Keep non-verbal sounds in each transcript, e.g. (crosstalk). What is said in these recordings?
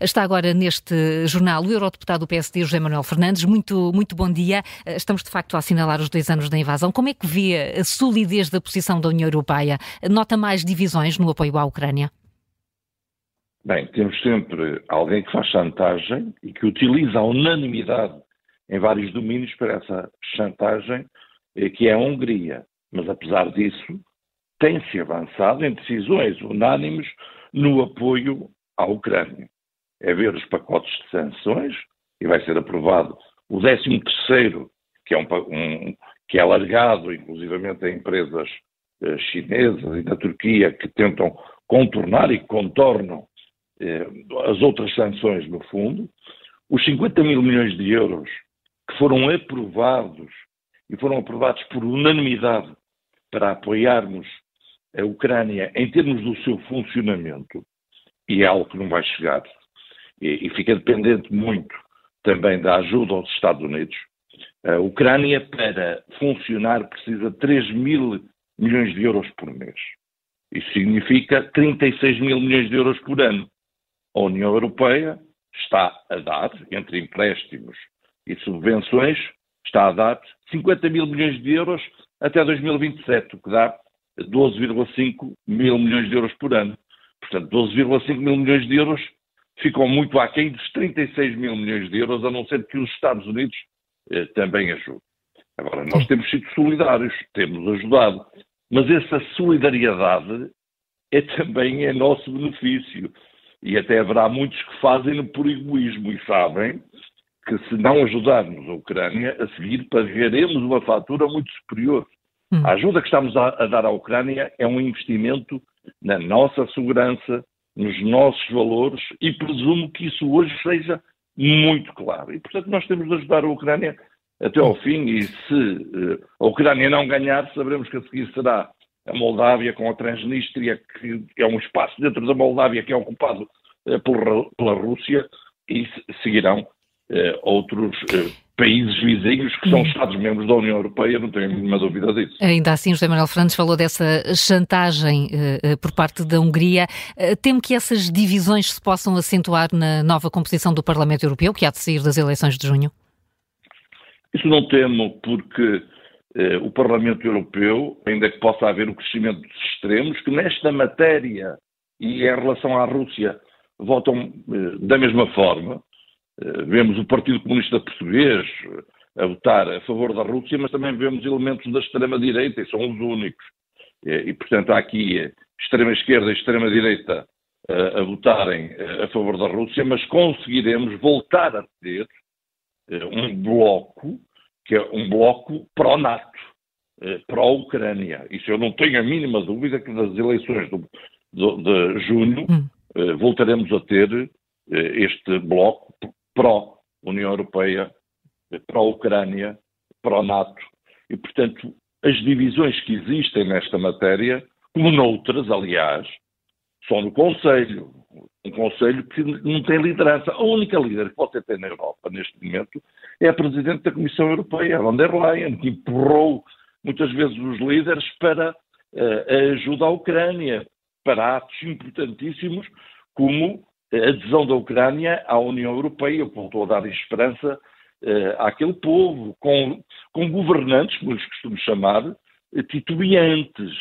Está agora neste jornal o eurodeputado do PSD, José Manuel Fernandes. Muito, muito bom dia. Estamos de facto a assinalar os dois anos da invasão. Como é que vê a solidez da posição da União Europeia? Nota mais divisões no apoio à Ucrânia? Bem, temos sempre alguém que faz chantagem e que utiliza a unanimidade em vários domínios para essa chantagem, eh, que é a Hungria. Mas, apesar disso, tem-se avançado em decisões unânimes no apoio à Ucrânia. É ver os pacotes de sanções, e vai ser aprovado o 13 que é, um, um, que é alargado inclusivamente a empresas eh, chinesas e da Turquia que tentam contornar e contornam eh, as outras sanções, no fundo. Os 50 mil milhões de euros que foram aprovados e foram aprovados por unanimidade para apoiarmos a Ucrânia em termos do seu funcionamento, e é algo que não vai chegar, e, e fica dependente muito também da ajuda aos Estados Unidos. A Ucrânia, para funcionar, precisa de 3 mil milhões de euros por mês. Isso significa 36 mil milhões de euros por ano. A União Europeia está a dar, entre empréstimos e subvenções, está a dar 50 mil milhões de euros até 2027, o que dá 12,5 mil milhões de euros por ano. Portanto, 12,5 mil milhões de euros ficam muito aquém dos 36 mil milhões de euros, a não ser que os Estados Unidos eh, também ajudem. Agora, nós temos sido solidários, temos ajudado, mas essa solidariedade é também em nosso benefício. E até haverá muitos que fazem por egoísmo e sabem que se não ajudarmos a Ucrânia, a seguir pagaremos uma fatura muito superior. Hum. A ajuda que estamos a, a dar à Ucrânia é um investimento na nossa segurança, nos nossos valores e presumo que isso hoje seja muito claro. E, portanto, nós temos de ajudar a Ucrânia até ao fim e se uh, a Ucrânia não ganhar, saberemos que a seguir será a Moldávia com a Transnistria, que é um espaço dentro da Moldávia que é ocupado uh, pela, Rússia, e seguirão uh, outros países vizinhos que são. Estados-membros da União Europeia, não tenho a mínima dúvida disso. Ainda assim, José Manuel Fernandes falou dessa chantagem uh, por parte da Hungria. Uh, temo que essas divisões se possam acentuar na nova composição do Parlamento Europeu, que há de sair das eleições de junho? Isso não temo, porque uh, o Parlamento Europeu, ainda que possa haver o crescimento dos extremos, que nesta matéria e em relação à Rússia votam da mesma forma, vemos o Partido Comunista Português a votar a favor da Rússia, mas também vemos elementos da extrema-direita, e são os únicos. E, portanto, há aqui extrema-esquerda e extrema-direita a, votarem eh, a favor da Rússia, mas conseguiremos voltar a ter eh, um bloco, que é um bloco pró-NATO, pró-Ucrânia. Isso eu não tenho a mínima dúvida que nas eleições do, do, de junho hum. voltaremos a ter este bloco pró-União Europeia, pró-Ucrânia, pró-NATO. E, portanto, as divisões que existem nesta matéria, como noutras, aliás, são no Conselho. Um Conselho que não tem liderança. A única líder que você tem na Europa neste momento é a Presidente da Comissão Europeia, von der Leyen, que empurrou muitas vezes os líderes para uh, a ajuda à Ucrânia, para atos importantíssimos como a adesão da Ucrânia à União Europeia, voltou a dar esperança uh, àquele povo, com, com governantes, como lhes costumo chamar, uh, titubeantes.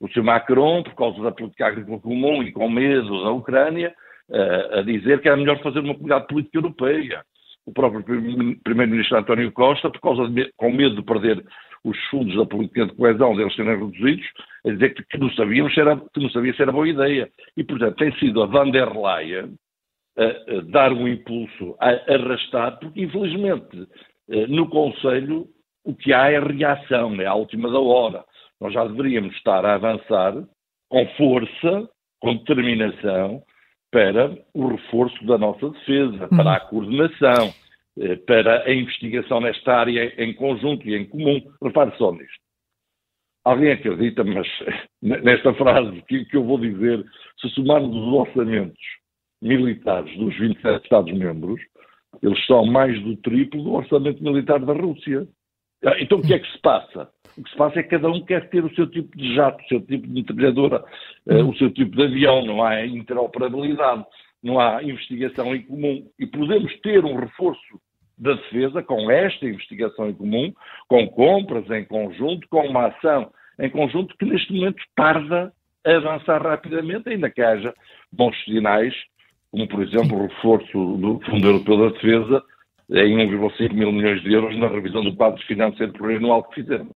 O Sr. Macron, por causa da política agrícola comum e com medo da Ucrânia, uh, a dizer que era melhor fazer uma comunidade política europeia. O próprio Primeiro-Ministro António Costa, por causa de, com medo de perder os fundos da política de coesão deles serem reduzidos, a dizer que, que, não sabíamos se era, que não sabia se era boa ideia. E, portanto, tem sido a van der Leyen a, a dar um impulso, a arrastar, porque, infelizmente, eh, no Conselho o que há é reação, é a última da hora. Nós já deveríamos estar a avançar com força, com determinação, para o reforço da nossa defesa, para a coordenação, eh, para a investigação nesta área em conjunto e em comum. Repare só nisto. Alguém acredita, mas (laughs) nesta frase que, que eu vou dizer, se somarmos os orçamentos militares dos 27 Estados-membros, eles são mais do triplo do orçamento militar da Rússia. Ah, então o que é que se passa? O que se passa é que cada um quer ter o seu tipo de jato, o seu tipo de metralhadora, uh, o seu tipo de avião, não há interoperabilidade. Não há investigação em comum e podemos ter um reforço da defesa com esta investigação em comum, com compras em conjunto, com uma ação em conjunto que neste momento tarda a avançar rapidamente, ainda que haja bons sinais, como por exemplo o reforço do Fundo Europeu da Defesa em 1,5 mil milhões de euros na revisão do quadro financeiro plurianual que fizemos.